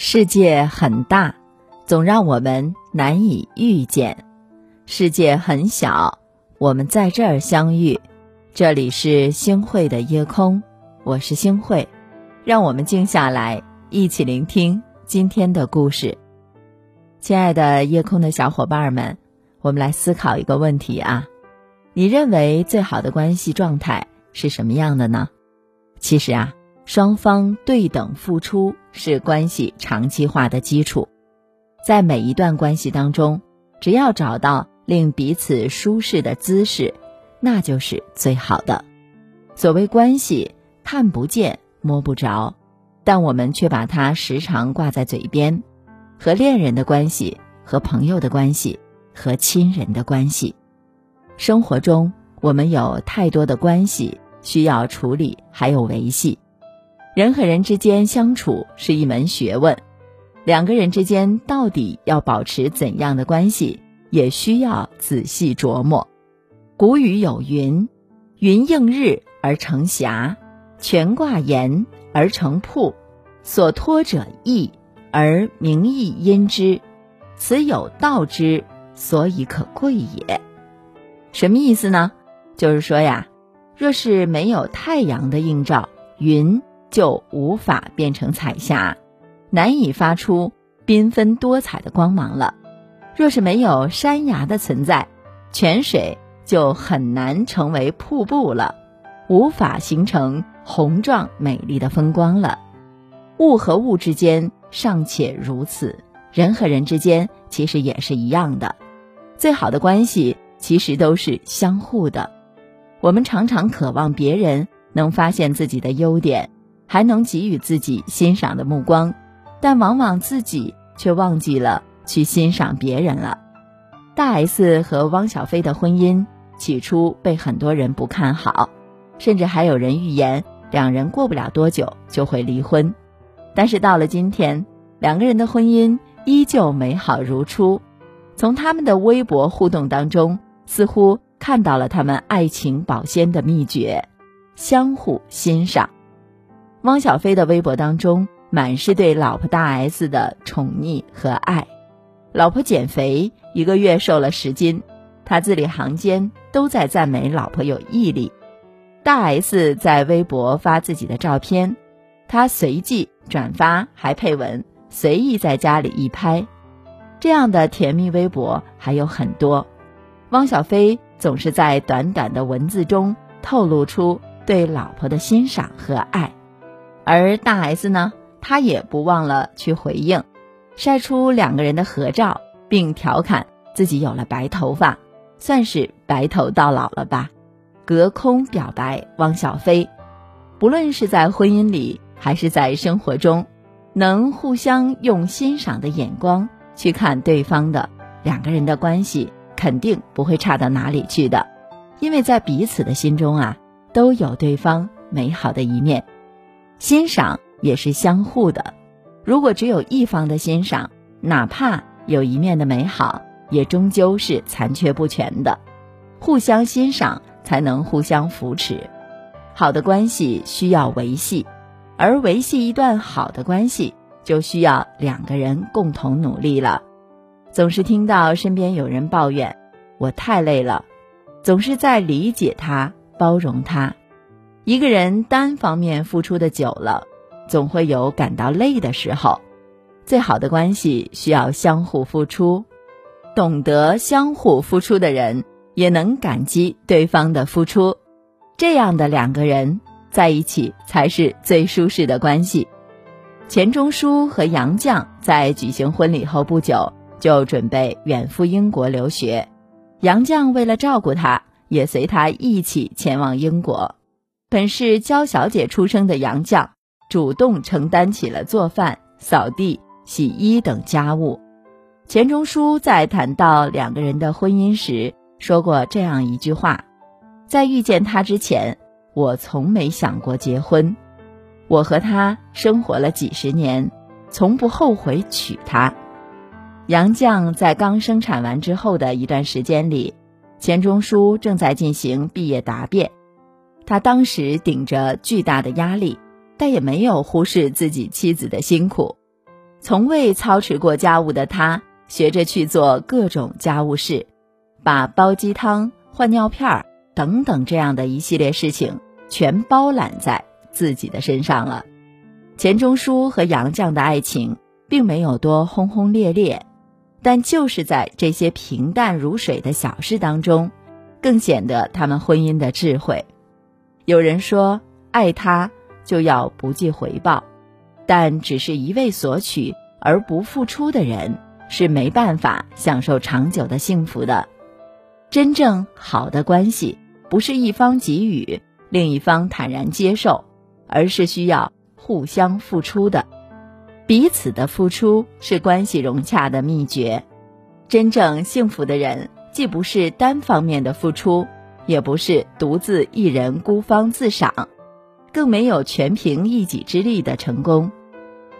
世界很大，总让我们难以遇见；世界很小，我们在这儿相遇。这里是星汇的夜空，我是星汇，让我们静下来，一起聆听今天的故事。亲爱的夜空的小伙伴们，我们来思考一个问题啊：你认为最好的关系状态是什么样的呢？其实啊。双方对等付出是关系长期化的基础，在每一段关系当中，只要找到令彼此舒适的姿势，那就是最好的。所谓关系，看不见摸不着，但我们却把它时常挂在嘴边，和恋人的关系，和朋友的关系，和亲人的关系。生活中，我们有太多的关系需要处理，还有维系。人和人之间相处是一门学问，两个人之间到底要保持怎样的关系，也需要仔细琢磨。古语有云：“云映日而成霞，泉挂岩而成瀑，所托者义而名义因之，此有道之，所以可贵也。”什么意思呢？就是说呀，若是没有太阳的映照，云。就无法变成彩霞，难以发出缤纷多彩的光芒了。若是没有山崖的存在，泉水就很难成为瀑布了，无法形成宏壮美丽的风光了。物和物之间尚且如此，人和人之间其实也是一样的。最好的关系其实都是相互的。我们常常渴望别人能发现自己的优点。还能给予自己欣赏的目光，但往往自己却忘记了去欣赏别人了。大 S 和汪小菲的婚姻起初被很多人不看好，甚至还有人预言两人过不了多久就会离婚。但是到了今天，两个人的婚姻依旧美好如初。从他们的微博互动当中，似乎看到了他们爱情保鲜的秘诀：相互欣赏。汪小菲的微博当中满是对老婆大 S 的宠溺和爱，老婆减肥一个月瘦了十斤，他字里行间都在赞美老婆有毅力。大 S 在微博发自己的照片，他随即转发还配文，随意在家里一拍。这样的甜蜜微博还有很多，汪小菲总是在短短的文字中透露出对老婆的欣赏和爱。而大 S 呢，她也不忘了去回应，晒出两个人的合照，并调侃自己有了白头发，算是白头到老了吧。隔空表白汪小菲，不论是在婚姻里还是在生活中，能互相用欣赏的眼光去看对方的，两个人的关系肯定不会差到哪里去的，因为在彼此的心中啊，都有对方美好的一面。欣赏也是相互的，如果只有一方的欣赏，哪怕有一面的美好，也终究是残缺不全的。互相欣赏才能互相扶持，好的关系需要维系，而维系一段好的关系，就需要两个人共同努力了。总是听到身边有人抱怨我太累了，总是在理解他、包容他。一个人单方面付出的久了，总会有感到累的时候。最好的关系需要相互付出，懂得相互付出的人也能感激对方的付出。这样的两个人在一起才是最舒适的关系。钱钟书和杨绛在举行婚礼后不久就准备远赴英国留学，杨绛为了照顾他，也随他一起前往英国。本是娇小姐出生的杨绛，主动承担起了做饭、扫地、洗衣等家务。钱钟书在谈到两个人的婚姻时说过这样一句话：“在遇见他之前，我从没想过结婚。我和他生活了几十年，从不后悔娶她。”杨绛在刚生产完之后的一段时间里，钱钟书正在进行毕业答辩。他当时顶着巨大的压力，但也没有忽视自己妻子的辛苦。从未操持过家务的他，学着去做各种家务事，把煲鸡汤、换尿片儿等等这样的一系列事情全包揽在自己的身上了。钱钟书和杨绛的爱情并没有多轰轰烈烈，但就是在这些平淡如水的小事当中，更显得他们婚姻的智慧。有人说，爱他就要不计回报。但只是一味索取而不付出的人，是没办法享受长久的幸福的。真正好的关系，不是一方给予，另一方坦然接受，而是需要互相付出的。彼此的付出是关系融洽的秘诀。真正幸福的人，既不是单方面的付出，也不是独自一人孤芳自赏，更没有全凭一己之力的成功。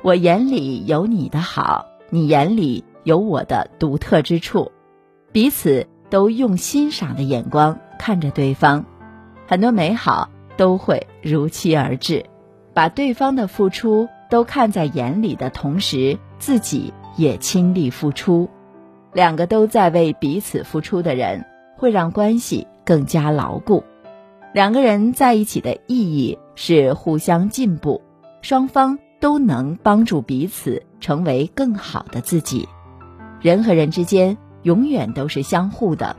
我眼里有你的好，你眼里有我的独特之处，彼此都用欣赏的眼光看着对方，很多美好都会如期而至。把对方的付出都看在眼里的同时，自己也倾力付出，两个都在为彼此付出的人，会让关系更加牢固。两个人在一起的意义是互相进步，双方。都能帮助彼此成为更好的自己。人和人之间永远都是相互的。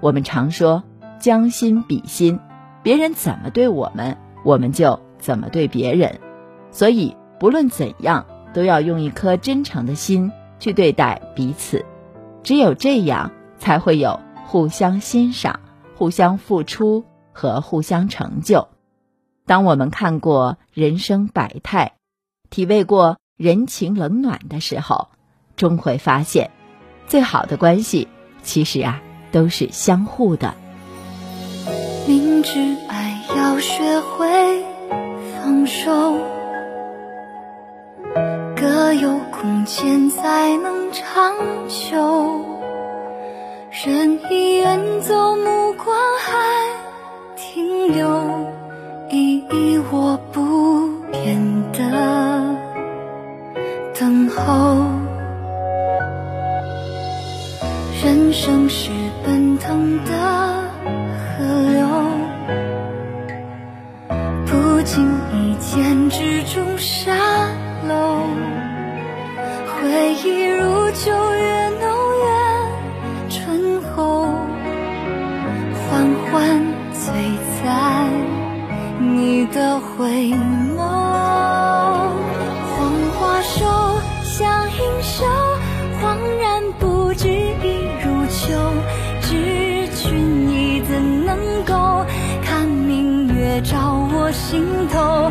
我们常说“将心比心”，别人怎么对我们，我们就怎么对别人。所以，不论怎样，都要用一颗真诚的心去对待彼此。只有这样，才会有互相欣赏、互相付出和互相成就。当我们看过人生百态。体味过人情冷暖的时候，终会发现，最好的关系其实啊都是相互的。明知爱要学会放手，各有空间才能长久。人已远走，目光还停留，依依我不变的。等候，人生是奔腾的河流，不经意间之中回眸，黄花瘦，相映袖，恍然不知已入秋。知君你怎能够看明月照我心头？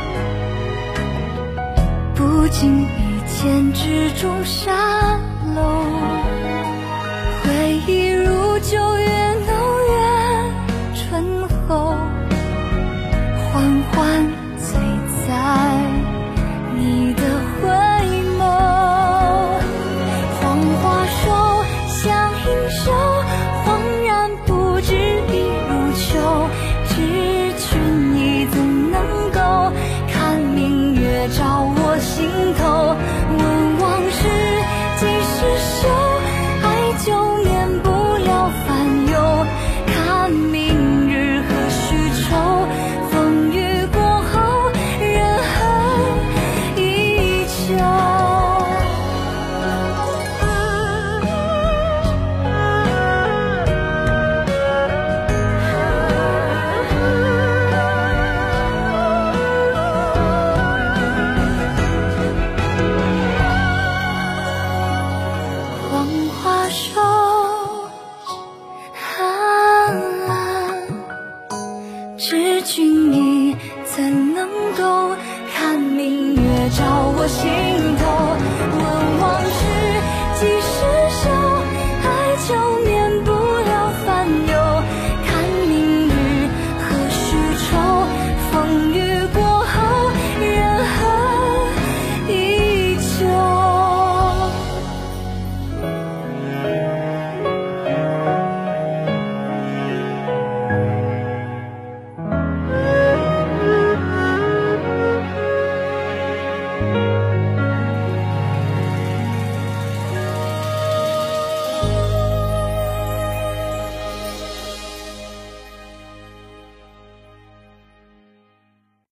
不经意间之中沙漏，回忆如。旧